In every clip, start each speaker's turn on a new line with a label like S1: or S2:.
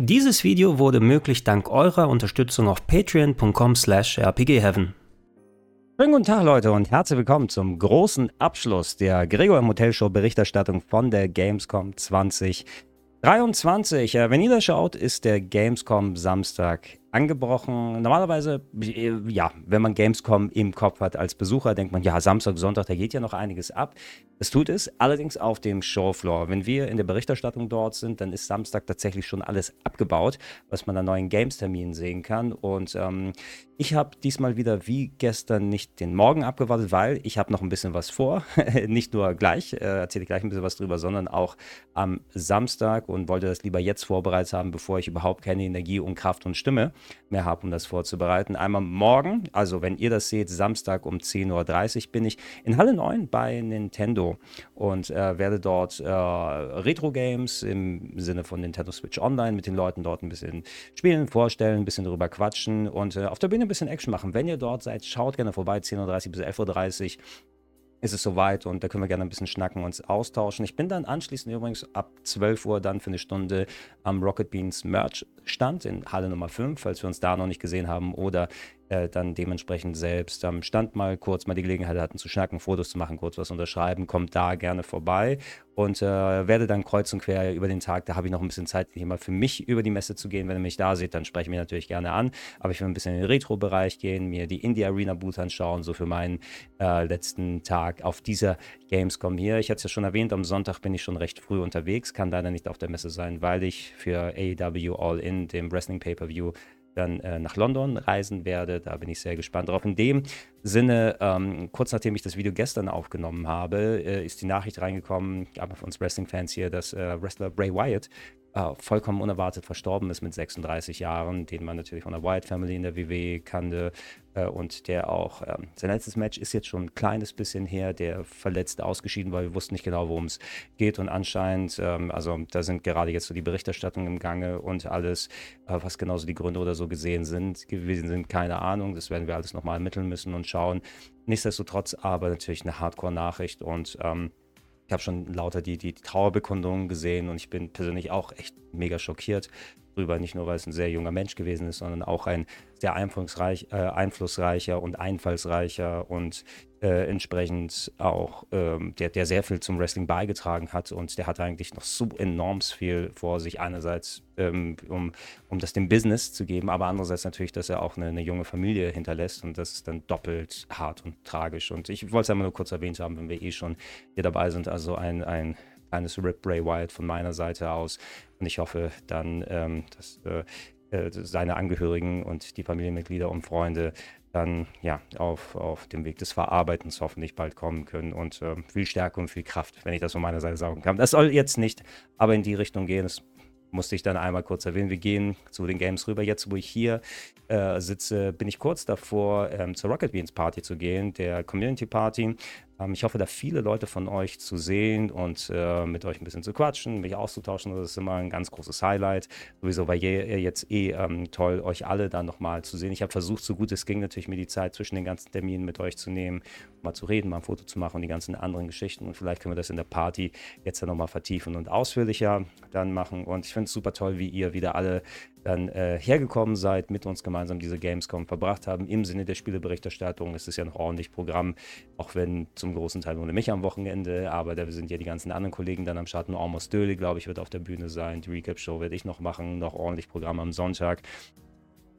S1: Dieses Video wurde möglich dank eurer Unterstützung auf patreon.com slash rpgheaven. Schönen guten Tag Leute und herzlich willkommen zum großen Abschluss der Gregor im Show Berichterstattung von der Gamescom 2023. Wenn ihr das schaut, ist der Gamescom Samstag angebrochen. Normalerweise, ja, wenn man Gamescom im Kopf hat als Besucher, denkt man, ja, Samstag, Sonntag, da geht ja noch einiges ab. Es tut es, allerdings auf dem Showfloor. Wenn wir in der Berichterstattung dort sind, dann ist Samstag tatsächlich schon alles abgebaut, was man an neuen Games-Terminen sehen kann. Und ähm, ich habe diesmal wieder wie gestern nicht den Morgen abgewartet, weil ich habe noch ein bisschen was vor. nicht nur gleich, äh, erzähle ich gleich ein bisschen was drüber, sondern auch am Samstag und wollte das lieber jetzt vorbereitet haben, bevor ich überhaupt keine Energie und Kraft und Stimme mehr habe, um das vorzubereiten. Einmal morgen, also wenn ihr das seht, Samstag um 10.30 Uhr bin ich in Halle 9 bei Nintendo und äh, werde dort äh, Retro-Games im Sinne von Nintendo Switch Online mit den Leuten dort ein bisschen spielen, vorstellen, ein bisschen drüber quatschen und äh, auf der Bühne ein bisschen Action machen. Wenn ihr dort seid, schaut gerne vorbei, 10.30 Uhr bis 11.30 Uhr ist es soweit und da können wir gerne ein bisschen schnacken, uns austauschen. Ich bin dann anschließend übrigens ab 12 Uhr dann für eine Stunde am Rocket Beans Merch Stand in Halle Nummer 5, falls wir uns da noch nicht gesehen haben oder äh, dann dementsprechend selbst am Stand mal kurz mal die Gelegenheit hatten zu schnacken, Fotos zu machen, kurz was unterschreiben, kommt da gerne vorbei und äh, werde dann kreuz und quer über den Tag, da habe ich noch ein bisschen Zeit, hier mal für mich über die Messe zu gehen. Wenn ihr mich da seht, dann spreche ich mich natürlich gerne an, aber ich will ein bisschen in den Retro-Bereich gehen, mir die Indie Arena Booth anschauen, so für meinen äh, letzten Tag auf dieser Gamescom hier. Ich hatte es ja schon erwähnt, am Sonntag bin ich schon recht früh unterwegs, kann leider nicht auf der Messe sein, weil ich für AEW All In, dem Wrestling Pay-Per-View, dann äh, nach London reisen werde. Da bin ich sehr gespannt drauf. In dem Sinne, ähm, kurz nachdem ich das Video gestern aufgenommen habe, äh, ist die Nachricht reingekommen, aber für uns Wrestling-Fans hier, dass äh, Wrestler Bray Wyatt äh, vollkommen unerwartet verstorben ist mit 36 Jahren, den man natürlich von der Wyatt Family in der WWE kannte äh, und der auch, äh, sein letztes Match ist jetzt schon ein kleines bisschen her, der verletzt ausgeschieden, weil wir wussten nicht genau, worum es geht. Und anscheinend, ähm, also da sind gerade jetzt so die Berichterstattungen im Gange und alles, äh, was genauso die Gründe oder so gesehen sind, gewesen sind, keine Ahnung, das werden wir alles nochmal ermitteln müssen und schauen. Nichtsdestotrotz aber natürlich eine Hardcore-Nachricht und ähm, ich habe schon lauter die, die Trauerbekundungen gesehen und ich bin persönlich auch echt mega schockiert drüber. Nicht nur, weil es ein sehr junger Mensch gewesen ist, sondern auch ein sehr äh, einflussreicher und einfallsreicher und äh, entsprechend auch, ähm, der, der sehr viel zum Wrestling beigetragen hat und der hat eigentlich noch so enorm viel vor sich. Einerseits, ähm, um, um das dem Business zu geben, aber andererseits natürlich, dass er auch eine, eine, junge Familie hinterlässt und das ist dann doppelt hart und tragisch. Und ich wollte es einmal nur kurz erwähnt haben, wenn wir eh schon hier dabei sind. Also ein, ein kleines Rip Bray Wyatt von meiner Seite aus. Und ich hoffe dann, ähm, dass äh, äh, seine Angehörigen und die Familienmitglieder und Freunde dann ja auf, auf dem Weg des Verarbeitens hoffentlich bald kommen können und äh, viel Stärke und viel Kraft, wenn ich das von meiner Seite sagen kann. Das soll jetzt nicht aber in die Richtung gehen. Das musste ich dann einmal kurz erwähnen. Wir gehen zu den Games rüber. Jetzt, wo ich hier äh, sitze, bin ich kurz davor, ähm, zur Rocket Beans Party zu gehen, der Community Party. Ähm, ich hoffe, da viele Leute von euch zu sehen und äh, mit euch ein bisschen zu quatschen, mich auszutauschen. Das ist immer ein ganz großes Highlight. Sowieso war je, jetzt eh ähm, toll, euch alle dann nochmal zu sehen. Ich habe versucht, so gut es ging, natürlich mir die Zeit zwischen den ganzen Terminen mit euch zu nehmen, mal zu reden, mal ein Foto zu machen und die ganzen anderen Geschichten. Und vielleicht können wir das in der Party jetzt dann nochmal vertiefen und ausführlicher dann machen. Und ich finde es super toll, wie ihr wieder alle dann äh, hergekommen seid, mit uns gemeinsam diese Gamescom verbracht haben. Im Sinne der Spieleberichterstattung Es ist ja noch ordentlich Programm, auch wenn zum großen Teil ohne mich am Wochenende, aber da sind ja die ganzen anderen Kollegen dann am Start. Nur Almost Döli, glaube ich, wird auf der Bühne sein. Die Recap-Show werde ich noch machen, noch ordentlich Programm am Sonntag.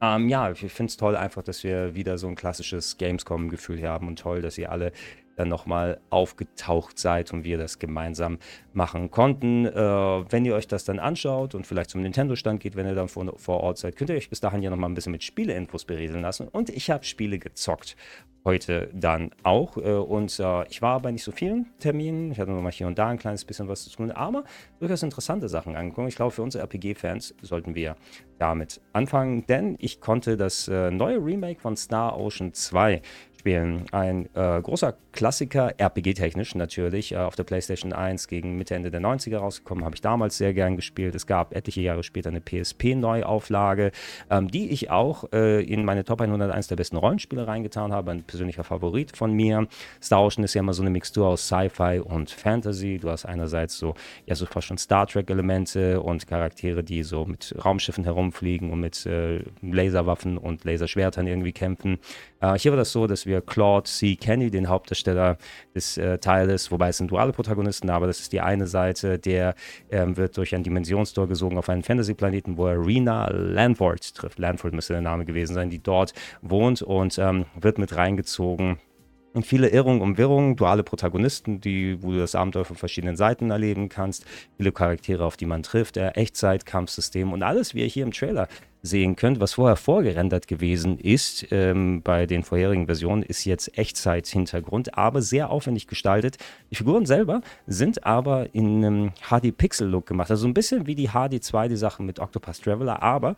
S1: Ähm, ja, ich finde es toll einfach, dass wir wieder so ein klassisches Gamescom-Gefühl haben und toll, dass ihr alle dann nochmal aufgetaucht seid und wir das gemeinsam machen konnten. Äh, wenn ihr euch das dann anschaut und vielleicht zum Nintendo-Stand geht, wenn ihr dann vor, vor Ort seid, könnt ihr euch bis dahin ja nochmal ein bisschen mit Spieleinfos berieseln lassen. Und ich habe Spiele gezockt heute dann auch. Äh, und äh, ich war bei nicht so vielen Terminen. Ich hatte nochmal hier und da ein kleines bisschen was zu tun, aber durchaus interessante Sachen angeguckt. Ich glaube, für unsere RPG-Fans sollten wir damit anfangen, denn ich konnte das äh, neue Remake von Star Ocean 2 spielen. Ein äh, großer Klassiker, RPG-technisch natürlich, äh, auf der PlayStation 1 gegen Mitte, Ende der 90er rausgekommen, habe ich damals sehr gern gespielt. Es gab etliche Jahre später eine PSP-Neuauflage, ähm, die ich auch äh, in meine Top 101 der besten Rollenspiele reingetan habe. Ein persönlicher Favorit von mir. Star Ocean ist ja immer so eine Mixtur aus Sci-Fi und Fantasy. Du hast einerseits so, ja, so fast schon Star Trek-Elemente und Charaktere, die so mit Raumschiffen herumfliegen und mit äh, Laserwaffen und Laserschwertern irgendwie kämpfen. Äh, hier war das so, dass wir Claude C. Kenny, den Hauptdarsteller des äh, Teiles, wobei es sind duale Protagonisten, aber das ist die eine Seite, der ähm, wird durch ein Dimensionstor gesogen auf einen Fantasy-Planeten, wo er Rena Landford trifft. Landford müsste der Name gewesen sein, die dort wohnt und ähm, wird mit reingezogen und viele Irrungen und Wirrungen, duale Protagonisten, die, wo du das Abenteuer von verschiedenen Seiten erleben kannst, viele Charaktere, auf die man trifft, äh, Echtzeit-Kampfsystem und alles, wie ihr hier im Trailer sehen könnt, was vorher vorgerendert gewesen ist, ähm, bei den vorherigen Versionen, ist jetzt Echtzeit-Hintergrund, aber sehr aufwendig gestaltet. Die Figuren selber sind aber in einem HD-Pixel-Look gemacht, also ein bisschen wie die HD2, die Sachen mit Octopus Traveler, aber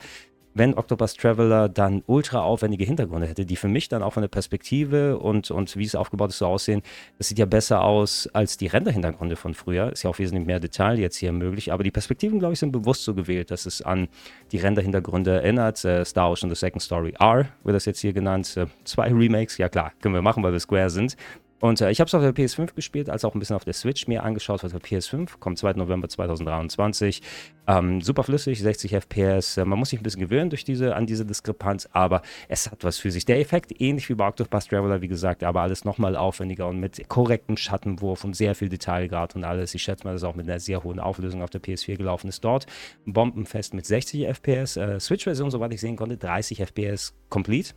S1: wenn Octopus Traveler dann ultra aufwendige Hintergründe hätte, die für mich dann auch von der Perspektive und, und wie es aufgebaut ist so aussehen, das sieht ja besser aus als die Render-Hintergründe von früher. Ist ja auch wesentlich mehr Detail jetzt hier möglich, aber die Perspektiven, glaube ich, sind bewusst so gewählt, dass es an die Render-Hintergründe erinnert. Äh, Star Ocean The Second Story R wird das jetzt hier genannt. Äh, zwei Remakes, ja klar, können wir machen, weil wir Square sind. Und äh, ich habe es auf der PS5 gespielt, als auch ein bisschen auf der Switch mir angeschaut. Auf der PS5 kommt 2. November 2023. Ähm, super flüssig, 60 FPS. Äh, man muss sich ein bisschen gewöhnen durch diese, an diese Diskrepanz, aber es hat was für sich. Der Effekt, ähnlich wie bei Octopus Traveler, wie gesagt, aber alles nochmal aufwendiger und mit korrektem Schattenwurf und sehr viel Detailgrad und alles. Ich schätze mal, dass auch mit einer sehr hohen Auflösung auf der PS4 gelaufen ist. Dort bombenfest mit 60 FPS. Äh, Switch-Version, soweit ich sehen konnte, 30 FPS complete.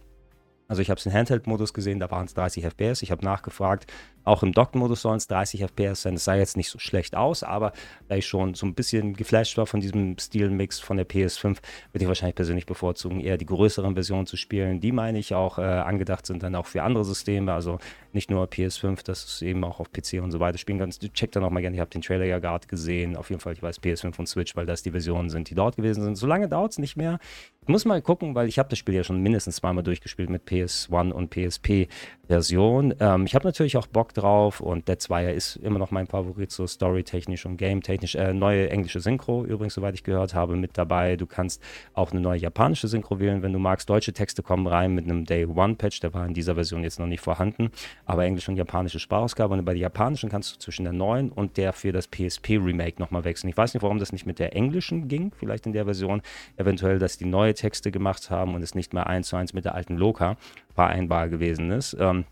S1: Also ich habe es in Handheld-Modus gesehen, da waren es 30 FPS. Ich habe nachgefragt, auch im Docked-Modus sollen es 30 FPS sein. Es sah jetzt nicht so schlecht aus, aber da ich schon so ein bisschen geflasht war von diesem Stilmix von der PS5, würde ich wahrscheinlich persönlich bevorzugen, eher die größeren Versionen zu spielen. Die meine ich auch äh, angedacht sind dann auch für andere Systeme, also nicht nur PS5, das ist eben auch auf PC und so weiter spielen kannst. Checkt dann auch mal gerne, ich habe den Trailer ja gerade gesehen. Auf jeden Fall, ich weiß PS5 und Switch, weil das die Versionen sind, die dort gewesen sind. So lange dauert es nicht mehr. Ich muss mal gucken, weil ich habe das Spiel ja schon mindestens zweimal durchgespielt mit PS1 und PSP-Version. Ähm, ich habe natürlich auch Bock drauf und Dead 2 ist immer noch mein Favorit, so storytechnisch und game-technisch. Äh, neue englische Synchro übrigens, soweit ich gehört habe, mit dabei. Du kannst auch eine neue japanische Synchro wählen, wenn du magst. Deutsche Texte kommen rein mit einem Day One Patch, der war in dieser Version jetzt noch nicht vorhanden, aber englische und japanische Sprachausgabe. Und bei der japanischen kannst du zwischen der neuen und der für das PSP Remake nochmal wechseln. Ich weiß nicht, warum das nicht mit der englischen ging, vielleicht in der Version. Eventuell, dass die neue Texte gemacht haben und es nicht mehr eins zu eins mit der alten Loka vereinbar gewesen ist. Ähm,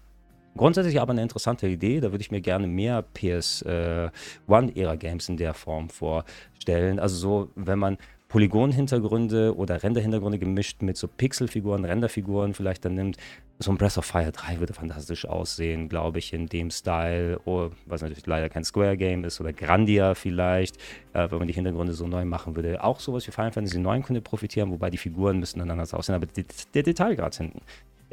S1: Grundsätzlich aber eine interessante Idee. Da würde ich mir gerne mehr PS1-Ära-Games äh, in der Form vorstellen. Also so, wenn man Polygon-Hintergründe oder Render-Hintergründe gemischt mit so Pixelfiguren, Renderfiguren vielleicht dann nimmt. So ein Breath of Fire 3 würde fantastisch aussehen, glaube ich, in dem Style, oh, was natürlich leider kein Square-Game ist, oder Grandia vielleicht, äh, wenn man die Hintergründe so neu machen würde. Auch sowas wie Final Fantasy 9 könnte profitieren, wobei die Figuren müssten dann anders aussehen, aber der, Detailgrad hinten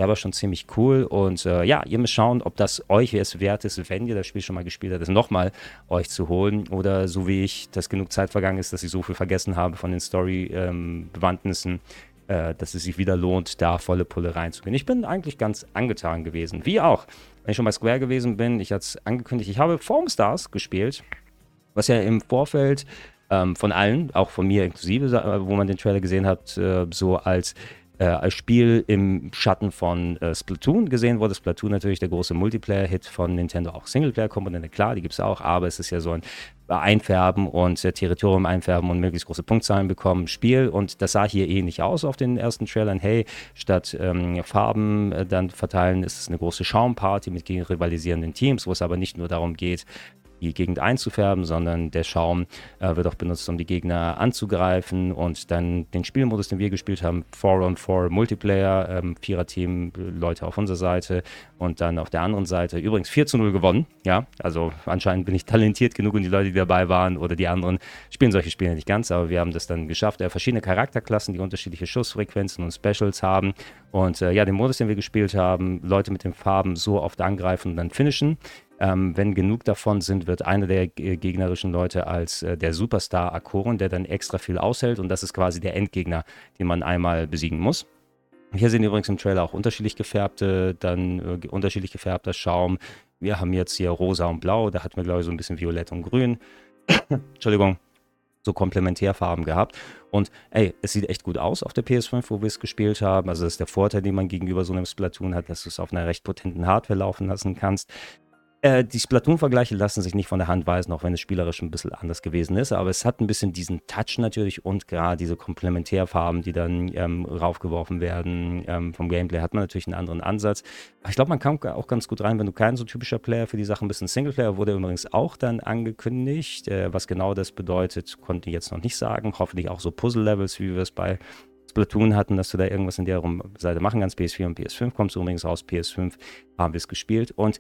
S1: der war schon ziemlich cool. Und äh, ja, ihr müsst schauen, ob das euch es wert ist, wenn ihr das Spiel schon mal gespielt habt, es nochmal euch zu holen. Oder so wie ich, dass genug Zeit vergangen ist, dass ich so viel vergessen habe von den Story-Bewandtnissen, ähm, äh, dass es sich wieder lohnt, da volle Pulle reinzugehen. Ich bin eigentlich ganz angetan gewesen. Wie auch, wenn ich schon bei Square gewesen bin, ich hatte es angekündigt, ich habe Form Stars gespielt, was ja im Vorfeld ähm, von allen, auch von mir inklusive, wo man den Trailer gesehen hat, äh, so als äh, als Spiel im Schatten von äh, Splatoon gesehen wurde. Splatoon natürlich der große Multiplayer-Hit von Nintendo, auch Singleplayer-Komponente, klar, die gibt es auch, aber es ist ja so ein Einfärben und äh, Territorium einfärben und möglichst große Punktzahlen bekommen Spiel und das sah hier ähnlich aus auf den ersten Trailern. Hey, statt ähm, Farben äh, dann verteilen, ist es eine große Schaumparty mit gegen rivalisierenden Teams, wo es aber nicht nur darum geht, die Gegend einzufärben, sondern der Schaum äh, wird auch benutzt, um die Gegner anzugreifen. Und dann den Spielmodus, den wir gespielt haben, 4-on-4 Multiplayer, ähm, Vierer-Team, Leute auf unserer Seite und dann auf der anderen Seite übrigens 4 zu 0 gewonnen, ja, also anscheinend bin ich talentiert genug und die Leute, die dabei waren oder die anderen spielen solche Spiele nicht ganz, aber wir haben das dann geschafft, äh, verschiedene Charakterklassen, die unterschiedliche Schussfrequenzen und Specials haben. Und äh, ja, den Modus, den wir gespielt haben, Leute mit den Farben so oft angreifen und dann finishen, ähm, wenn genug davon sind, wird einer der gegnerischen Leute als äh, der Superstar Akoren, der dann extra viel aushält und das ist quasi der Endgegner, den man einmal besiegen muss. Hier sehen übrigens im Trailer auch unterschiedlich gefärbte, dann äh, unterschiedlich gefärbter Schaum. Wir haben jetzt hier rosa und blau, da hatten wir glaube ich so ein bisschen violett und grün. Entschuldigung. so Komplementärfarben gehabt. Und ey, es sieht echt gut aus auf der PS5, wo wir es gespielt haben. Also das ist der Vorteil, den man gegenüber so einem Splatoon hat, dass du es auf einer recht potenten Hardware laufen lassen kannst. Äh, die Splatoon-Vergleiche lassen sich nicht von der Hand weisen, auch wenn es spielerisch ein bisschen anders gewesen ist. Aber es hat ein bisschen diesen Touch natürlich und gerade diese Komplementärfarben, die dann ähm, raufgeworfen werden ähm, vom Gameplay, hat man natürlich einen anderen Ansatz. Ich glaube, man kam auch ganz gut rein, wenn du kein so typischer Player für die Sachen bist. Ein Singleplayer wurde übrigens auch dann angekündigt. Äh, was genau das bedeutet, konnte ich jetzt noch nicht sagen. Hoffentlich auch so Puzzle-Levels, wie wir es bei Splatoon hatten, dass du da irgendwas in der Seite machen kannst. PS4 und PS5 kommst du übrigens raus. PS5 haben wir es gespielt. Und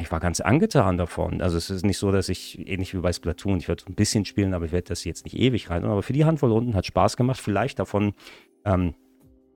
S1: ich war ganz angetan davon. Also es ist nicht so, dass ich, ähnlich wie bei Splatoon, ich werde ein bisschen spielen, aber ich werde das jetzt nicht ewig rein. Aber für die Handvoll Runden hat Spaß gemacht. Vielleicht davon ähm,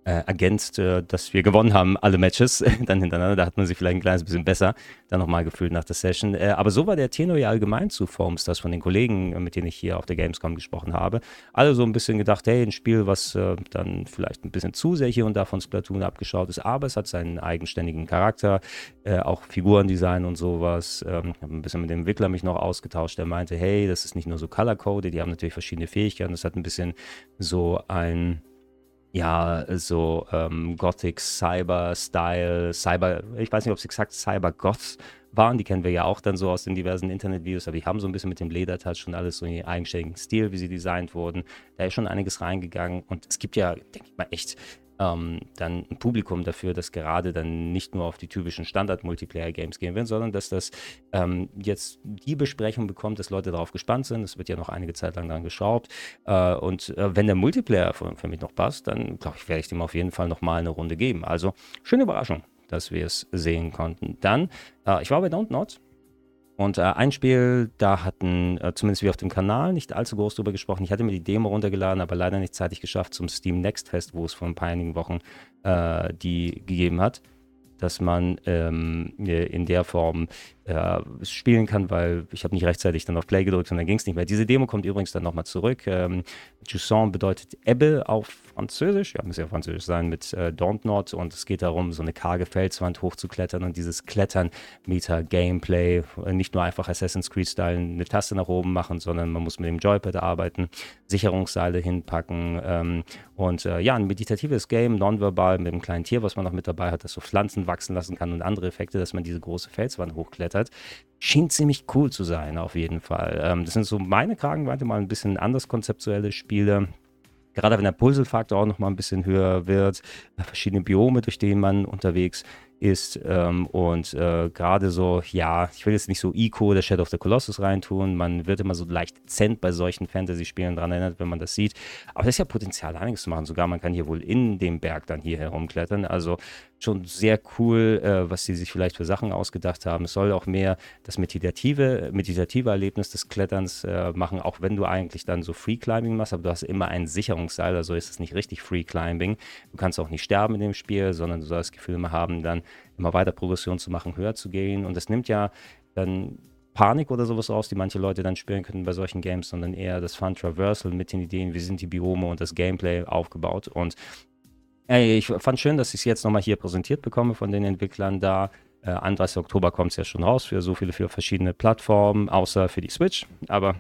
S1: äh, ergänzt, äh, dass wir gewonnen haben, alle Matches dann hintereinander. Da hat man sich vielleicht ein kleines bisschen besser dann nochmal gefühlt nach der Session. Äh, aber so war der Tenor ja allgemein zu Forms, das von den Kollegen, äh, mit denen ich hier auf der Gamescom gesprochen habe. Alle so ein bisschen gedacht, hey, ein Spiel, was äh, dann vielleicht ein bisschen zu sehr hier und da von Splatoon abgeschaut ist, aber es hat seinen eigenständigen Charakter, äh, auch Figurendesign und sowas. Ähm, ich habe ein bisschen mit dem Entwickler mich noch ausgetauscht, der meinte, hey, das ist nicht nur so color-coded, die haben natürlich verschiedene Fähigkeiten, das hat ein bisschen so ein ja, so ähm, Gothic Cyber Style, Cyber, ich weiß nicht, ob es exakt Cyber Goths waren, die kennen wir ja auch dann so aus den diversen Internetvideos, aber die haben so ein bisschen mit dem Ledertouch und alles so in ihren eigenständigen Stil, wie sie designt wurden. Da ist schon einiges reingegangen und es gibt ja, denke ich mal, echt ähm, dann ein Publikum dafür, dass gerade dann nicht nur auf die typischen Standard-Multiplayer-Games gehen wird, sondern dass das ähm, jetzt die Besprechung bekommt, dass Leute darauf gespannt sind. Es wird ja noch einige Zeit lang dran geschraubt. Äh, und äh, wenn der Multiplayer für, für, mich noch passt, dann glaube ich, werde ich dem auf jeden Fall nochmal eine Runde geben. Also schöne Überraschung, dass wir es sehen konnten. Dann, äh, ich war bei Don't Not und äh, ein Spiel, da hatten äh, zumindest wir auf dem Kanal nicht allzu groß drüber gesprochen. Ich hatte mir die Demo runtergeladen, aber leider nicht zeitig geschafft zum Steam Next Fest, wo es vor ein paar einigen Wochen äh, die gegeben hat dass man ähm, in der Form äh, spielen kann, weil ich habe nicht rechtzeitig dann auf Play gedrückt und dann ging es nicht mehr. Diese Demo kommt übrigens dann nochmal zurück. Ähm, Jusson bedeutet Ebbe auf Französisch, ja, muss ja Französisch sein, mit äh, Dontnod und es geht darum, so eine karge Felswand hochzuklettern und dieses Klettern Meta Gameplay, äh, nicht nur einfach Assassin's Creed-Style eine Taste nach oben machen, sondern man muss mit dem Joypad arbeiten, Sicherungsseile hinpacken ähm, und äh, ja, ein meditatives Game, nonverbal mit einem kleinen Tier, was man noch mit dabei hat, das so Pflanzen wachsen lassen kann und andere Effekte, dass man diese große Felswand hochklettert. Schien ziemlich cool zu sein, auf jeden Fall. Ähm, das sind so meine Kragenweite, mal ein bisschen anders konzeptuelle Spiele. Gerade wenn der Pulselfaktor auch noch mal ein bisschen höher wird, verschiedene Biome, durch denen man unterwegs ist. Ähm, und äh, gerade so, ja, ich will jetzt nicht so Ico oder Shadow of the Colossus reintun. Man wird immer so leicht dezent bei solchen Fantasy-Spielen dran erinnert, wenn man das sieht. Aber das ist ja Potenzial, einiges zu machen. Sogar man kann hier wohl in dem Berg dann hier herumklettern. Also schon sehr cool, äh, was sie sich vielleicht für Sachen ausgedacht haben. Es soll auch mehr das meditative, meditative Erlebnis des Kletterns äh, machen, auch wenn du eigentlich dann so Free Climbing machst, aber du hast immer ein Sicherungsseil, also ist es nicht richtig Free Climbing. Du kannst auch nicht sterben in dem Spiel, sondern du sollst das Gefühl immer haben, dann immer weiter Progression zu machen, höher zu gehen. Und das nimmt ja dann Panik oder sowas raus, die manche Leute dann spielen können bei solchen Games, sondern eher das Fun Traversal mit den Ideen, wie sind die Biome und das Gameplay aufgebaut. Und ey, ich fand schön, dass ich es jetzt nochmal hier präsentiert bekomme von den Entwicklern da. Äh, 31. Oktober kommt es ja schon raus für so viele für verschiedene Plattformen, außer für die Switch. Aber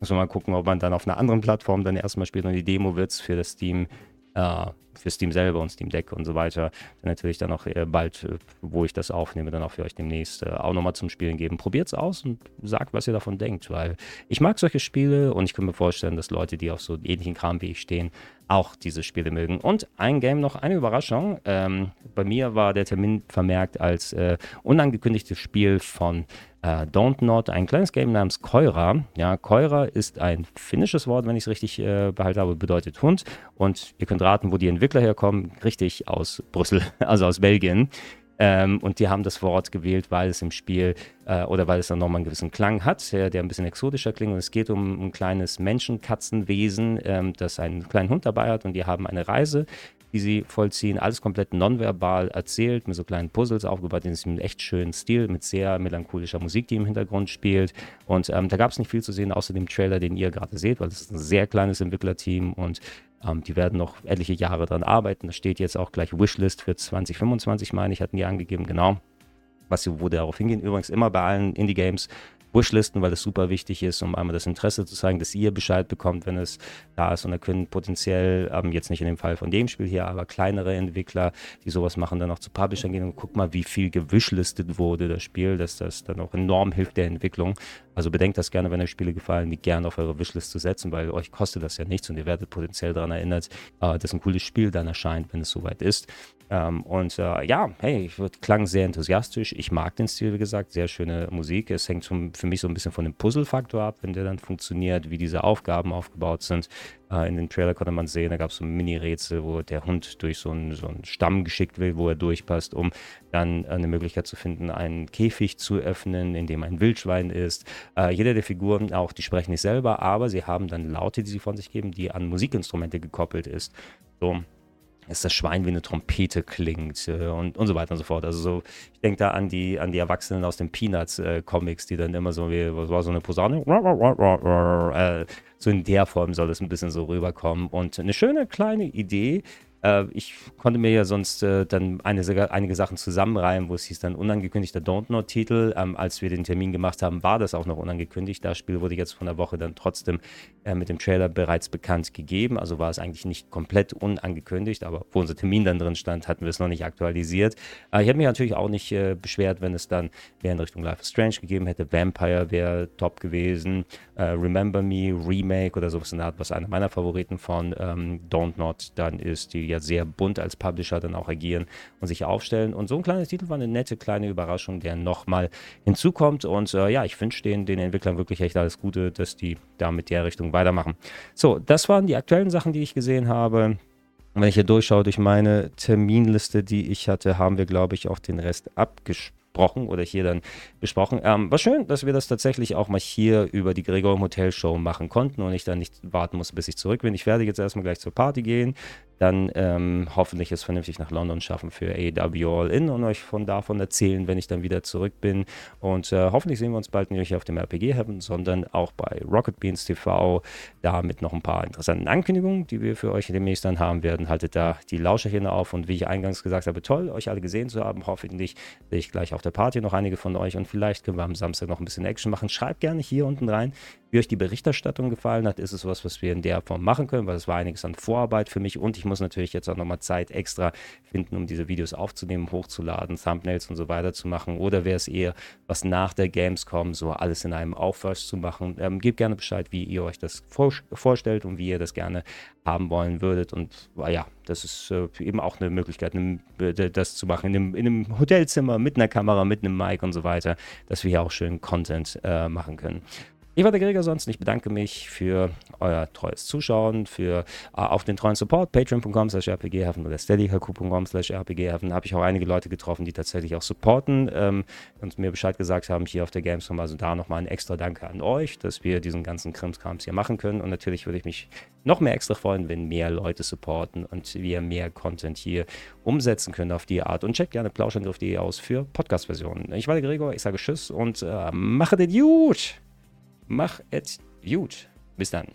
S1: muss man mal gucken, ob man dann auf einer anderen Plattform dann erstmal spielt und die Demo wird es für das Steam äh, für Steam selber und Steam Deck und so weiter. Dann natürlich dann auch äh, bald, äh, wo ich das aufnehme, dann auch für euch demnächst äh, auch nochmal zum Spielen geben. Probiert es aus und sagt, was ihr davon denkt, weil ich mag solche Spiele und ich kann mir vorstellen, dass Leute, die auf so ähnlichen Kram wie ich stehen, auch diese Spiele mögen. Und ein Game noch, eine Überraschung. Ähm, bei mir war der Termin vermerkt als äh, unangekündigtes Spiel von äh, Don't Not, ein kleines Game namens Keura. Ja, Keura ist ein finnisches Wort, wenn ich es richtig äh, behalte habe, bedeutet Hund. Und ihr könnt raten, wo die Entwickler herkommen. Richtig aus Brüssel, also aus Belgien. Ähm, und die haben das Wort gewählt, weil es im Spiel äh, oder weil es dann nochmal einen gewissen Klang hat, der, der ein bisschen exotischer klingt. Und es geht um ein kleines Menschenkatzenwesen, ähm, das einen kleinen Hund dabei hat und die haben eine Reise die sie vollziehen. Alles komplett nonverbal erzählt, mit so kleinen Puzzles aufgebaut, in einem echt schönen Stil, mit sehr melancholischer Musik, die im Hintergrund spielt. Und ähm, da gab es nicht viel zu sehen, außer dem Trailer, den ihr gerade seht, weil es ist ein sehr kleines Entwicklerteam und ähm, die werden noch etliche Jahre daran arbeiten. Da steht jetzt auch gleich Wishlist für 2025, meine ich, hatten die angegeben, genau. Was sie, wo darauf hingehen. Übrigens immer bei allen Indie-Games Wishlisten, weil das super wichtig ist, um einmal das Interesse zu zeigen, dass ihr Bescheid bekommt, wenn es da ist. Und da können potenziell, ähm, jetzt nicht in dem Fall von dem Spiel hier, aber kleinere Entwickler, die sowas machen, dann auch zu Publishern gehen und guck mal, wie viel gewishlistet wurde das Spiel, dass das dann auch enorm hilft der Entwicklung. Also bedenkt das gerne, wenn euch Spiele gefallen, die gerne auf eure Wishlist zu setzen, weil euch kostet das ja nichts und ihr werdet potenziell daran erinnert, äh, dass ein cooles Spiel dann erscheint, wenn es soweit ist. Ähm, und äh, ja, hey, ich klang sehr enthusiastisch. Ich mag den Stil, wie gesagt, sehr schöne Musik. Es hängt zum, für mich so ein bisschen von dem Puzzle-Faktor ab, wenn der dann funktioniert, wie diese Aufgaben aufgebaut sind. Äh, in dem Trailer konnte man sehen, da gab es so ein Mini-Rätsel, wo der Hund durch so einen, so einen Stamm geschickt wird, wo er durchpasst, um dann eine Möglichkeit zu finden, einen Käfig zu öffnen, in dem ein Wildschwein ist. Äh, jede der Figuren, auch die sprechen nicht selber, aber sie haben dann Laute, die sie von sich geben, die an Musikinstrumente gekoppelt ist. So, dass das Schwein wie eine Trompete klingt äh, und, und so weiter und so fort. Also so, ich denke da an die, an die Erwachsenen aus den Peanuts-Comics, äh, die dann immer so wie, was war so eine Posaune? Äh, so in der Form soll es ein bisschen so rüberkommen. Und eine schöne kleine Idee, äh, ich konnte mir ja sonst äh, dann eine, einige Sachen zusammenreihen, wo es hieß dann unangekündigter Don't Know-Titel. Ähm, als wir den Termin gemacht haben, war das auch noch unangekündigt. Das Spiel wurde jetzt von der Woche dann trotzdem äh, mit dem Trailer bereits bekannt gegeben. Also war es eigentlich nicht komplett unangekündigt, aber wo unser Termin dann drin stand, hatten wir es noch nicht aktualisiert. Äh, ich hätte mich natürlich auch nicht äh, beschwert, wenn es dann mehr in Richtung Life is Strange gegeben hätte. Vampire wäre top gewesen. Äh, Remember Me, Remake oder sowas in der Art, was einer meiner Favoriten von ähm, Don't Not dann ist, die ja sehr bunt als Publisher dann auch agieren und sich aufstellen. Und so ein kleines Titel war eine nette kleine Überraschung, der nochmal hinzukommt. Und äh, ja, ich wünsche den, den Entwicklern wirklich echt alles Gute, dass die da mit der Richtung weitermachen. So, das waren die aktuellen Sachen, die ich gesehen habe. wenn ich hier durchschaue durch meine Terminliste, die ich hatte, haben wir, glaube ich, auch den Rest abgesprochen oder hier dann besprochen. Ähm, war schön, dass wir das tatsächlich auch mal hier über die Gregor Hotel Show machen konnten und ich dann nicht warten muss, bis ich zurück bin. Ich werde jetzt erstmal gleich zur Party gehen, dann ähm, hoffentlich es vernünftig nach London schaffen für AW All In und euch von davon erzählen, wenn ich dann wieder zurück bin. Und äh, hoffentlich sehen wir uns bald nicht auf dem RPG Heaven, sondern auch bei Rocket Beans TV, da mit noch ein paar interessanten Ankündigungen, die wir für euch demnächst dann haben werden. Haltet da die Lauscherchen auf und wie ich eingangs gesagt habe, toll, euch alle gesehen zu haben. Hoffentlich sehe ich gleich auf der Party noch einige von euch und vielleicht können wir am Samstag noch ein bisschen Action machen. Schreibt gerne hier unten rein, wie euch die Berichterstattung gefallen hat. Ist es was, was wir in der Form machen können, weil es war einiges an Vorarbeit für mich und ich muss natürlich jetzt auch nochmal Zeit extra finden, um diese Videos aufzunehmen, hochzuladen, Thumbnails und so weiter zu machen. Oder wäre es eher was nach der Gamescom, so alles in einem Aufwasch zu machen. Ähm, gebt gerne Bescheid, wie ihr euch das vor vorstellt und wie ihr das gerne haben wollen würdet. Und äh, ja, das ist äh, eben auch eine Möglichkeit, ne, das zu machen in einem, in einem, Hotelzimmer mit einer Kamera, mit einem Mic und so weiter, dass wir hier auch schön Content äh, machen können. Ich war der Gregor sonst. Ich bedanke mich für euer treues Zuschauen, für äh, auf den treuen Support. Patreon.com slash rpghafen oder steadyhq.com slash rpghafen. Habe ich auch einige Leute getroffen, die tatsächlich auch supporten ähm, und mir Bescheid gesagt haben hier auf der Gamescom. Also da nochmal ein extra Danke an euch, dass wir diesen ganzen Krimskrams hier machen können. Und natürlich würde ich mich noch mehr extra freuen, wenn mehr Leute supporten und wir mehr Content hier umsetzen können auf die Art. Und checkt gerne plauschangriff.de aus für Podcast-Versionen. Ich war der Gregor, ich sage Tschüss und äh, mache den gut! Mach es gut. Bis dann.